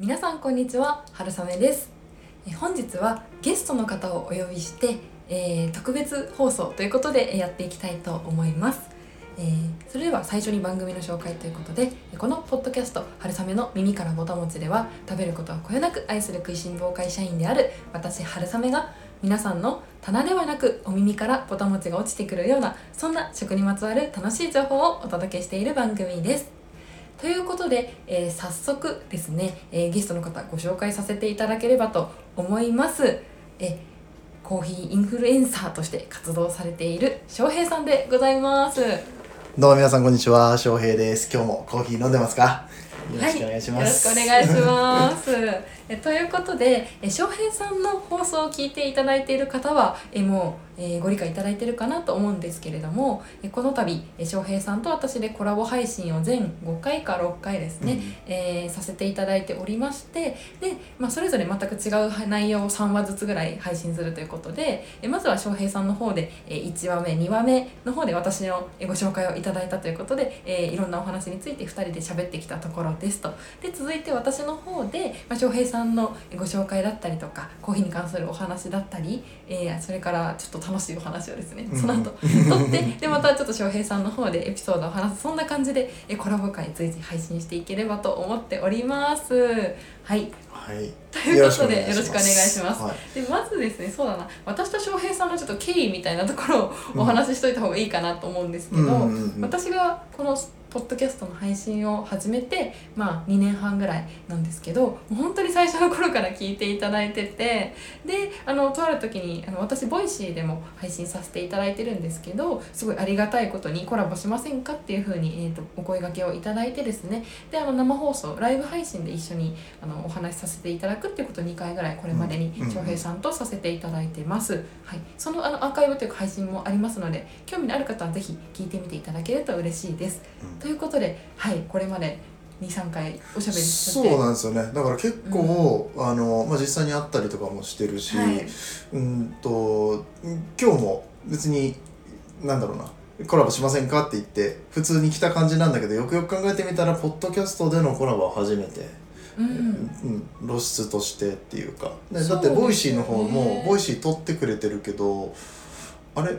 皆さんこんにちは春雨です。本日はゲストの方をお呼びして、えー特別放送ということでやっていきたいと思います、えーそれでは最初に番組の紹介ということでこのポッドキャスト「春雨の耳からぼたもち」では食べることをこよなく愛する食いしん坊会社員である私春雨が皆さんの棚ではなくお耳からぼたもちが落ちてくるようなそんな食にまつわる楽しい情報をお届けしている番組です。ということで、えー早速ですね、えーゲストの方ご紹介させていただければと思います。えコーヒーインフルエンサーとして活動されている翔平さんでございます。どうも皆さんこんにちは、翔平です。今日もコーヒー飲んでますか？よろしくお願いします。はい、よろしくお願いします。えということで、え翔平さんの放送を聞いていただいている方は、えもう、えーご理解いただいているかなと思うんですけれども、えこの度、え翔平さんと私でコラボ配信を全5回か6回ですね、えーさせていただいておりましてで、まあ、それぞれ全く違う内容を3話ずつぐらい配信するということでえまずは翔平さんの方でえ1話目2話目の方で私のえご紹介をいただいたということで、えーいろんなお話について2人で喋ってきたところですとで続いて私の方で、まあ、翔平さんのご紹介だったりとかコーヒーに関するお話だったり、えーそれからちょっと楽しいお話をですねその後撮ってでまたちょっと翔平さんの方でエピソードを話すそんな感じでえコラボ会随時配信していければと思っております。はいはい。ということでよろしくお願いします。はい。でまずですねそうだな私と翔平さんのちょっと経緯みたいなところをお話ししといた方がいいかなと思うんですけど、私がこのポッドキャストの配信を始めてまあ2年半ぐらいなんですけどもう本当に最初の頃から聞いていただいててであのとある時にあの私ボイシーでも配信させていただいてるんですけどすごいありがたいことにコラボしませんかっていうふうに、えー、とお声掛けをいただいてですねであの生放送ライブ配信で一緒にあのお話しさせていただくっていうことを2回ぐらいこれまでにうん。翔平さんとさせていただいてます、はい、そのあのアーカイブというか配信もありますので興味のある方はぜひ聞いてみていただけると嬉しいです、うん。ということではい。これまで23回おしゃべりして。そうなんですよね。だから結構、あのまあ実際に会ったりとかもしてるし、はい。うんと今日も別になんだろうな。コラボしませんかって言って普通に来た感じなんだけどよくよく考えてみたらポッドキャストでのコラボは初めて、うん。うん、露出としてっていうか。だってボイシーの方もボイシー撮ってくれてるけどあれ？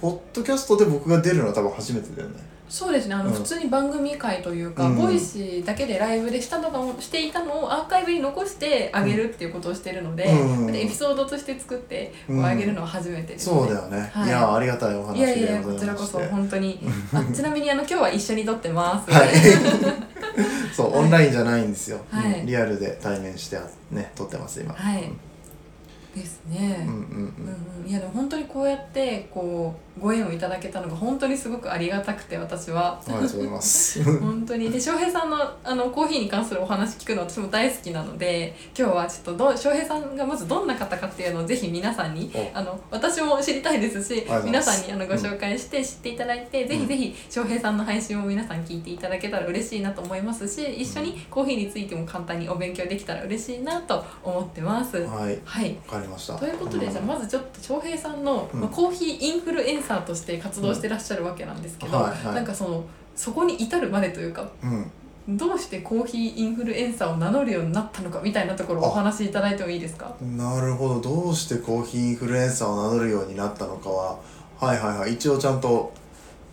ポッドキャストで僕が出るのは多分初めてだよね。そうですね。あの、うん。普通に番組会というか、うん。ボイシーだけでライブでしたのがしていたのをアーカイブに残してあげるっていうことをしてるので,、うん。でエピソードとして作ってあげるのは初めてです、そうだよね、はい。い、やありがたいお話いやいでやこちらこそ本当に。あ ちなみにあの今日は一緒に撮ってます、はい そう、オンラインじゃないんですよ、はい。うんリアルで対面してね撮ってます今。はい。ですね、うんうん。うんうん、いやでも本当にこうやってこうご縁をいただけたのが本当にすごくありがたくて私は。うんありがとうございます。本当に。で翔平さんのあのコーヒーに関するお話聞くの私も大好きなので今日はちょっとどう翔平さんがまずどんな方かっていうのをぜひ皆さんにお。あの私も知りたいですし皆さんにあのご紹介して知っていただいて、ぜひぜひ翔平さんの配信を皆さん聞いていただけたら嬉しいなと思いますし一緒にコーヒーについても簡単にお勉強できたら嬉しいなと思ってます。はい。はい。わかりました。ということで、じゃあまずちょっと翔平さんの、うん。まあ、コーヒーインフルエンサーとして活動してらっしゃるわけなんですけど、はいはい。なんかそのそこに至るまでというかうん。どうしてコーヒーインフルエンサーを名乗るようになったのかみたいなところをお話しいただいてもいいですか？なるほど。どうしてコーヒーインフルエンサーを名乗るようになったのかははいはいはい。一応ちゃんと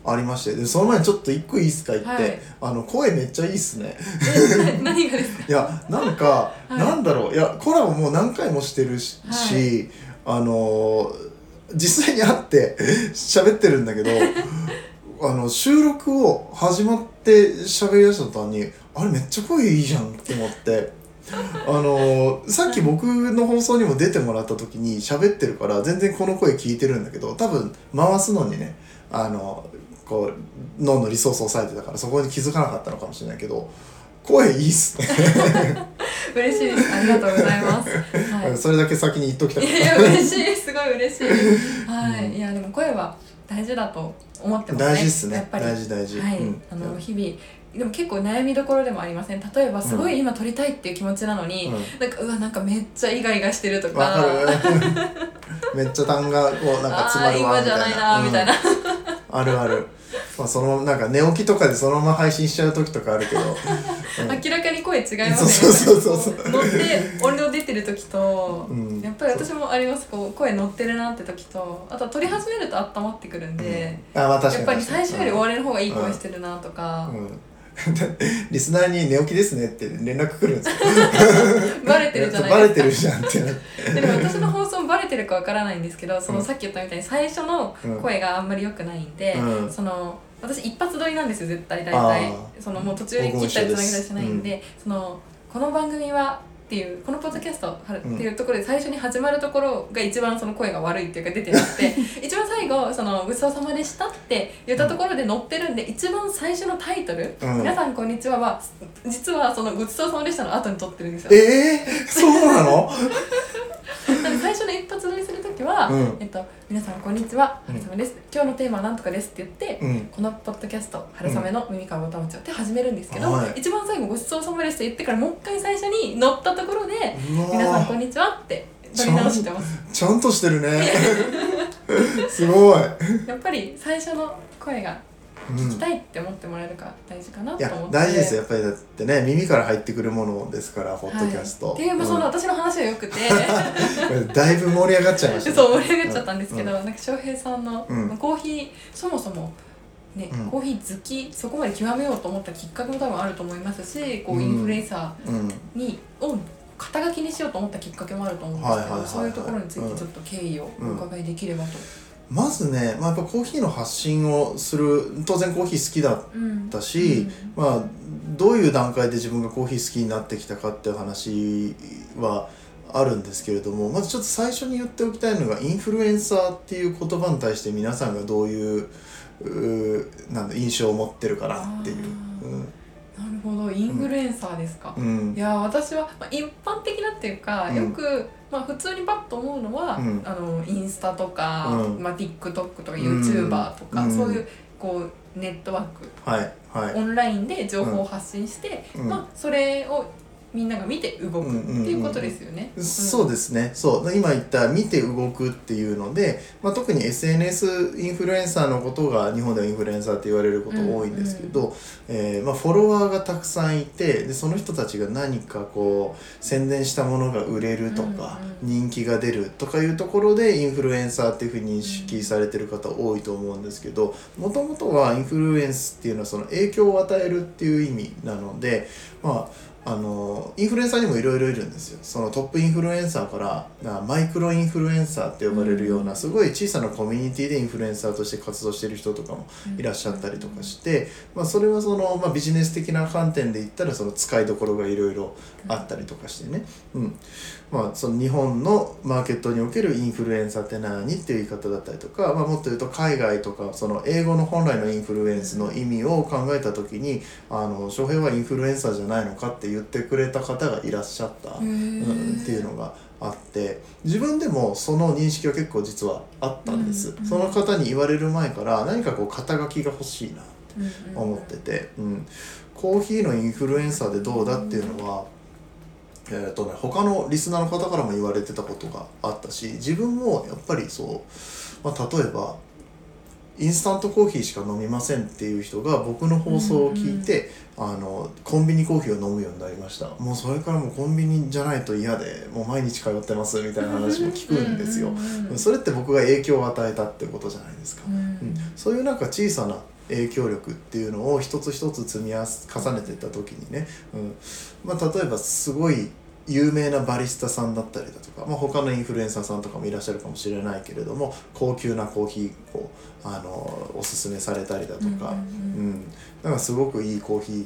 ありまして。でその前にちょっと一個いいっすか言って、はい。あの声めっちゃいいっすね。何がですか？いやなんか、はい。なんだろう。いやコラボもう何回もしてるし、はい。あのー実際に会って喋ってるんだけど あの収録を始まって喋りだした途端にあれめっちゃ声いいじゃんって思って。あのーさっき僕の放送にも出てもらった時に喋ってるから全然この声聞いてるんだけど多分回すのにねあのこう脳のリソースを抑えてたからそこに気づかなかったのかもしれないけど声いいっすね。嬉しい。ですありがとうございます、はい、それだけ先に言っときたいやいや嬉しい。すごい嬉しい。はい、いやでも声は大事だと思ってたますね。大事っすね。やっぱり。大事大事、はい、うん。あの日々でも結構悩みどころでもありません。例えばすごい今撮りたいっていう気持ちなのに、うん。なんかうわなんかめっちゃイガイガしてるとか。わかる。めっちゃ単がこうなんか詰まるわあー今じゃないなみたいな、うん。あるあるまあそのなんか寝起きとかでそのまま配信しちゃう時とかあるけど、うん。明らかに声違いますね。そうそうそうそう乗って音量出てる時と、うん。やっぱり私もあります。こう声乗ってるなって時とあとは撮り始めると温まってくるんで、あまあ確かにやっぱり最初より終わりの方がいい声うんしてるなとか、うん。リスナーに寝起きですねって連絡来るんですよ。バレてるじゃないバレてるですかじゃんってなって。でも私の放バレてるかわからないんですけどそのうん。さっき言ったみたいに最初の声があんまり良くないんで、うん。その私一発撮りなんですよ絶対大あ体ー。そのもう途中で切ったりつなげたりしないんで、そのこの番組はっていうこのポッドキャストっていうところで最初に始まるところが一番その声が悪いっていうか出てなくて 一番最後その「ごちそうさまでした」って言ったところで載ってるんで一番最初のタイトル「うん。皆さんこんにちは」は実はその「ごちそうさまでした」の後に撮ってるんですよ。ええー、そうなの？発撮りするときは、うん。えっと「皆さんこんにちはうん春雨です、今日のテーマはなんとかです」って言って、うん。このポッドキャスト「春雨の耳かぼたもちを」って始めるんですけど、はい。一番最後「ごちそうさまです」って言ってからもう一回最初に乗ったところでう「皆さんこわんにちは」って撮り直してます。ちゃんとしてるね。すごい、やっぱり最初の声がうん。聞きたいって思ってもらえるか大事かないとや思って、大事ですよやっぱりだってね耳から入ってくるものですからポッドキャスト、はい、っていうまあその私の話はよくて。う んだいぶ盛り上がっちゃいましたね。そう盛り上がっちゃったんですけど、うなんか翔平さんの、うん。コーヒーそもそもね、うん。コーヒー好きそこまで極めようと思ったきっかけも多分あると思いますしこううんインフルエンサうん。ーに、を肩書きにしようと思ったきっかけもあると思うんですけど、そういうところについてちょっと経緯をお伺いできればと。まずね、まあ、やっぱコーヒーの発信をする当然コーヒー好きだっうん。たし、まあ、どういう段階で自分がコーヒー好きになってきたかっていう話はあるんですけれどもまずちょっと最初に言っておきたいのがインフルエンサーっていう言葉に対して皆さんがどういううーなんだ印象を持ってるかなっていう。なるほど。インフルエンサーですか？うん。うん。いや私は、まあ、一般的なっていうか、うん。よく、まあ、普通にパッと思うのは、うん。あのインスタとか、うん。まあ、TikTok とかうん YouTuber とか、うん。そういうこうネットワーク。はいはい。オンラインで情報を発信して、うん。まあ、それをみんなが見て動くっていうことですよね。そうですね。そう。今言った見て動くっていうので、まあ、特に SNS インフルエンサーのことが日本ではインフルエンサーって言われること多いんですけど、えーまあ、フォロワーがたくさんいてでその人たちが何かこう宣伝したものが売れるとか、うん人気が出るとかいうところでインフルエンサーっていうふうに認識されてる方多いと思うんですけどもともとはインフルエンスっていうのはその影響を与えるっていう意味なのでまああのインフルエンサーにもいろいろいるんですよ。そのトップインフルエンサーからあマイクロインフルエンサーって呼ばれるような、うん。すごい小さなコミュニティでインフルエンサーとして活動している人とかもいらっしゃったりとかして、まあ、それはその、まあ、ビジネス的な観点で言ったらその使いどころがいろいろあったりとかしてね、うんまあ、その日本のマーケットにおけるインフルエンサーって何っていう言い方だったりとか、まあ、もっと言うと海外とかその英語の本来のインフルエンスの意味を考えた時にあの翔平はインフルエンサーじゃないのかって言ってくれた方がいらっしゃった、うんうん、っていうのがあって自分でもその認識は結構実はあったんです、うんその方に言われる前から何かこう肩書きが欲しいなうん思ってて、うん、コーヒーのインフルエンサーでどうだっていうのは、えーとね、他のリスナーの方からも言われてたことがあったし自分もやっぱりそう、まあ、例えばインスタントコーヒーしか飲みませんっていう人が僕の放送を聞いて、あのコンビニコーヒーを飲むようになりました。もうそれからもうコンビニじゃないと嫌でもう毎日通ってますみたいな話も聞くんですよ。うんうんうんそれって僕が影響を与えたってことじゃないですか。うんうんそういうなんか小さな影響力っていうのを一つ一つ積み重ねていった時にね、うん。まあ、例えばすごい有名なバリスタさんだったりだとか、まあ、他のインフルエンサーさんとかもいらっしゃるかもしれないけれども高級なコーヒーをあのおすすめされたりだとか、うんなんかすごくいいコーヒー、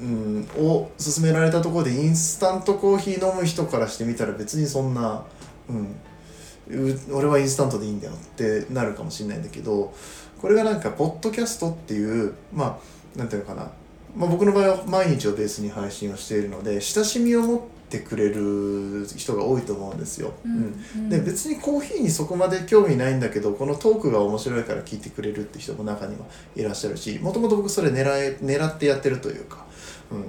うんうんを勧められたところでインスタントコーヒー飲む人からしてみたら別にそんな、うん、う俺はインスタントでいいんだよってなるかもしれないんだけどこれがなんかポッドキャストっていうまあなんていうのかな、まあ、僕の場合は毎日をベースに配信をしているので親しみを持ってくれる人が多いと思うんですよ。うんうん。で別にコーヒーにそこまで興味ないんだけどこのトークが面白いから聞いてくれるって人も中にはいらっしゃるしもともと僕それ狙い狙ってやってるというか、うん、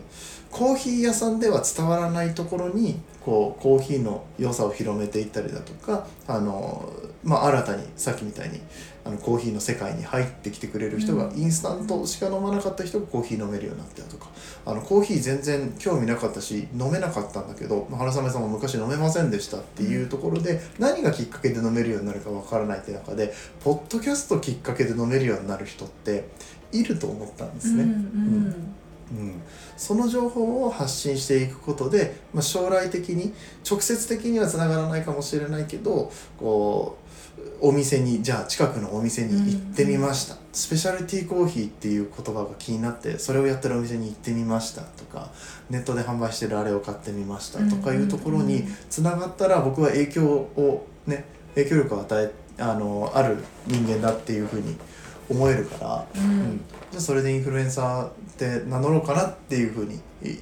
コーヒー屋さんでは伝わらないところにこうコーヒーの良さを広めていったりだとかあの、まあ、新たにさっきみたいにあのコーヒーの世界に入ってきてくれる人が、うん。インスタントしか飲まなかった人がコーヒー飲めるようになったとか。あのコーヒー全然興味なかったし飲めなかったんだけど、まあ、原雨さんも昔飲めませんでしたっていうところで、何がきっかけで飲めるようになるかわからないって中でポッドキャストきっかけで飲めるようになる人っていると思ったんですね。うんうん。うん、その情報を発信していくことで、まあ、将来的に直接的にはつながらないかもしれないけどこうお店にじゃあ近くのお店に行ってみました、スペシャルティーコーヒーっていう言葉が気になってそれをやってるお店に行ってみましたとかネットで販売してるあれを買ってみましたとかいうところにつながったら僕は影響をね影響力を与えあのある人間だっていうふうに思えるから。うん。うん、じゃあそれでインフルエンサーって名乗ろうかなっていうふうにい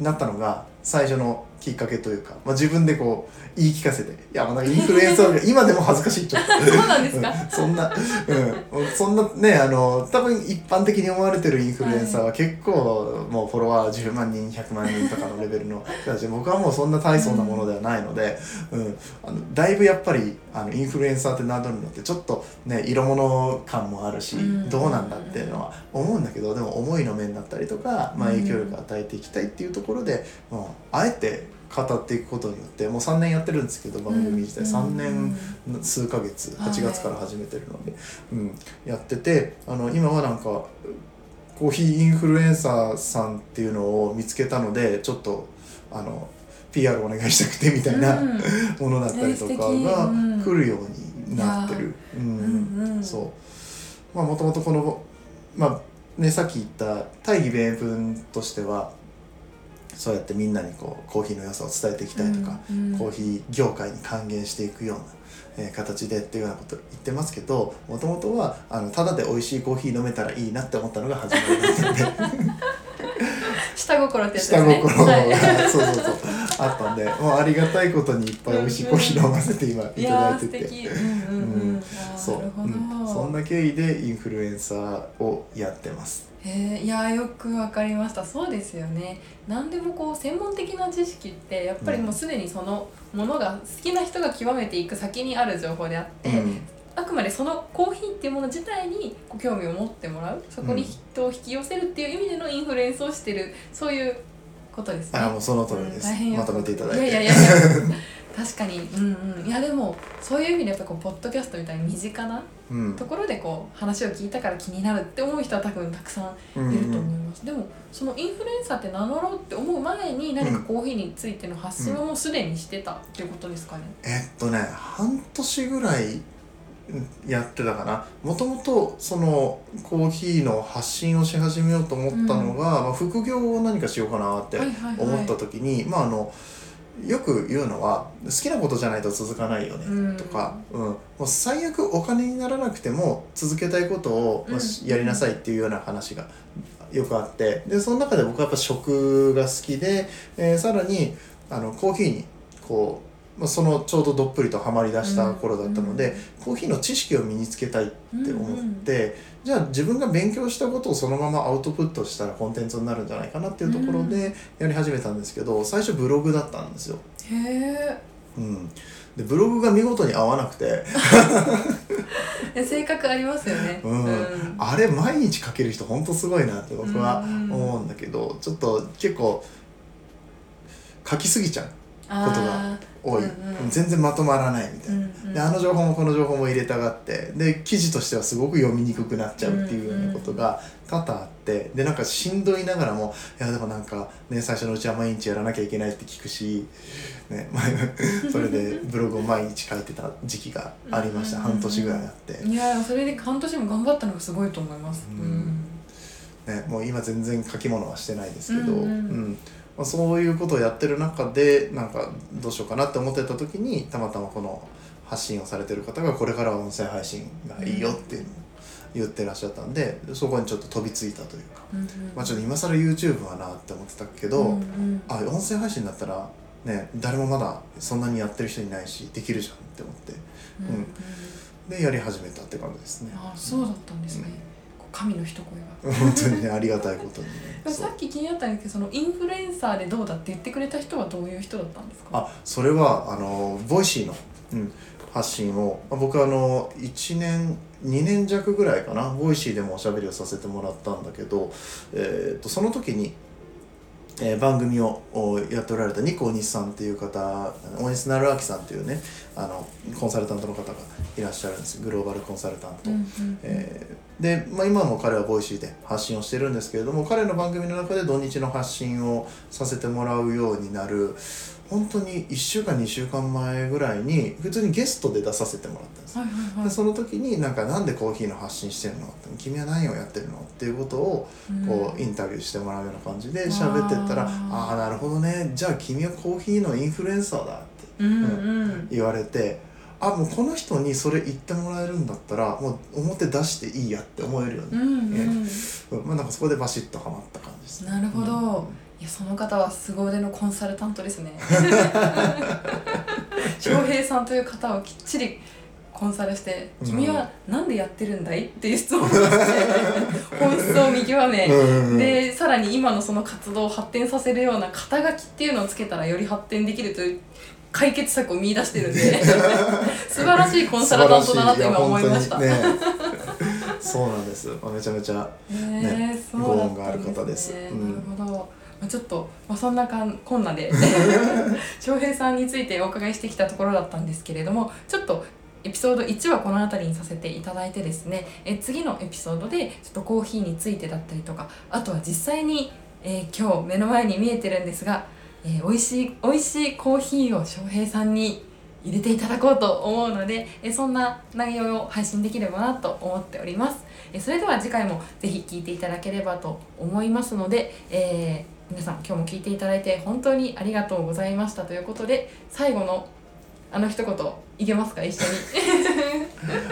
なったのが最初のきっかけというか、まあ、自分でこう言い聞かせていやまあなんかインフルエンサーが 今でも恥ずかしいちょっとそうなんですか？うん。そんな、うん、そんなねあの多分一般的に思われてるインフルエンサーは結構もうフォロワー10万人100万人とかのレベルの人たち僕はもうそんな大層なものではないので、うん、あのだいぶやっぱりあのインフルエンサーって名乗るのってちょっとね色物感もあるし、うん。どうなんだっていうのは思うんだけどでも思いの面だったりとか、まあ、影響力を与えていきたいっていうところで、もうあえて語っていくことによってもう3年やってるんですけど番組自体。3年数ヶ月はい。8月から始めてるので、うん、やっててあの今はなんかコーヒーインフルエンサーさんっていうのを見つけたのでちょっとあの PR お願いしたくてみたいなうん。ものだったりとかがうん。来るようになってる。うん。そう。まあもともとこのまあねさっき言った大義名分としてはそうやってみんなにこうコーヒーの良さを伝えていきたいとか、うんうん。コーヒー業界に還元していくような、えー形でっていうようなこと言ってますけどもともとはあのただで美味しいコーヒー飲めたらいいなって思ったのが始まりだったんで。下心ってやつで下すね。心が、はい。そうそうそう。あったんでもうありがたいことにいっぱい美味しいコーヒー飲ませて今いただいてて。素敵。うんうんそう。なるほど、うん、そんな経緯でインフルエンサーをやってます。へえいやーよくわかりました。そうですよね。何でもこう専門的な知識ってやっぱりもうすでにそのものが好きな人が極めていく先にある情報であって、うん。あくまでそのコーヒーっていうもの自体にこう興味を持ってもらうそこに人を引き寄せるっていう意味でのインフルエンスをしてるそういうことですね。あもうその通りです、うんまとめていただいて。いやいやいや確かに。うんうん。いやでもそういう意味でやっぱこうポッドキャストみたいに身近なうん。ところでこう話を聞いたから気になるって思う人は多分たくさんうんいると思います、でもそのインフルエンサーって名乗ろうって思う前に何かコーヒーについての発信をもうすでにしてたっていうことですかね、えっとね半年ぐらいうんやってたかな。もともとそのコーヒーの発信をし始めようと思ったのが、まあ、副業を何かしようかなってはいはいはい。思った時に、まああのよく言うのは好きなことじゃないと続かないよねうん。とか、うん。もう最悪お金にならなくても続けたいことを、やりなさいっていうような話がよくあって。でその中で僕はやっぱ食が好きで、えーさらにあのコーヒーにこう、まあ、そのちょうどどっぷりとハマりだした頃だったので、コーヒーの知識を身につけたいって思って、じゃあ自分が勉強したことをそのままアウトプットしたらコンテンツになるんじゃないかなっていうところでやり始めたんですけど最初ブログだったんですよ。へえうん、でブログが見事に合わなくて。性格ありますよね。うん。うん。あれ毎日書ける人ほんとすごいなって僕はうん思うんだけどちょっと結構書きすぎちゃうあことが多い、うんうん。全然まとまらないみたいな。ーうんうん。であの情報もこの情報も入れたがって。で記事としてはすごく読みにくくなっちゃうっていうようなことが多々あって。でなんかしんどいながらもいやでもなんかね最初のうちは毎日やらなきゃいけないって聞くし、ね、ま あそれでブログを毎日書いてた時期がありました。半年ぐらいあって、いやそれで半年も頑張ったのがすごいと思います。ううんん。ね、もう今全然書き物はしてないですけど、うんうん。うんまあ、そういうことをやってる中でなんかどうしようかなって思ってた時にたまたまこの発信をされてる方がこれからは音声配信がいいよっていうのを言ってらっしゃったんでそこにちょっと飛びついたというか、うんうん。まあ、ちょっと今更 YouTube はなって思ってたけど、うんうん。あ音声配信だったらね誰もまだそんなにやってる人いないしできるじゃんって思ってうん。うんでやり始めたって感じですね。あそうだったんですね、こう神の一声が。本当にねありがたいことにね。さっき気になったんですけどそのインフルエンサーでどうだって言ってくれた人はどういう人だったんですか？あそれはあのボイシーの、うん、発信を。まあ僕あの1年2年弱ぐらいかなボイシーでもおしゃべりをさせてもらったんだけど、えー、とその時に、えー番組をおやっておられたニコ大西さんっていう方大西成明さんっていうねあのコンサルタントの方がいらっしゃるんですグローバルコンサルタント。うんうんえーで、まあ、今も彼はボイシーで発信をしてるんですけれども彼の番組の中で土日の発信をさせてもらうようになる本当に1週間2週間前ぐらいに普通にゲストで出させてもらったんです、はいはいはい。でその時になんかなんでコーヒーの発信してるの君は何をやってるのっていうことをこうインタビューしてもらうような感じで喋ってったら「あーああーなるほどね。じゃあ君はコーヒーのインフルエンサーだ」ってうんうん。言われてあもうこの人にそれ言ってもらえるんだったらもう表出していいやって思えるよね、うんうん。うん。まあなんかそこでバシッとはまった感じですね。なるほど、いやその方は凄腕のコンサルタントですね。翔平さんという方をきっちりコンサルして「うん。君は何でやってるんだい?」っていう質問をして本質を見極め、うんでさらに今のその活動を発展させるような肩書きっていうのをつけたらより発展できるという解決策を見出してるんで 素晴らしいコンサルタントだなと今思いました。ねそうなんです。まあめちゃめちゃねえそうだったんご恩がある方です。なるほど、まあ、ちょっと、まあ、そんなかんこんなで 翔平さんについてお伺いしてきたところだったんですけれどもちょっとエピソード1はこの辺りにさせていただいてですねえ次のエピソードでちょっとコーヒーについてだったりとかあとは実際に、えー今日目の前に見えてるんですが、えー美味しい美味しいコーヒーを翔平さんに入れていただこうと思うのでえそんな内容を配信できればなと思っております。えそれでは次回もぜひ聞いていただければと思いますので、えー皆さん今日も聞いていただいて本当にありがとうございましたということで最後のあの一言いけますか？一緒に。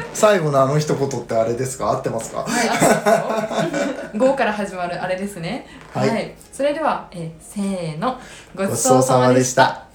最後のあの一言ってあれですか？合ってますか？はいあと5から始まるあれですね。はい。それでは、えーせーの。ごごちそうさまでした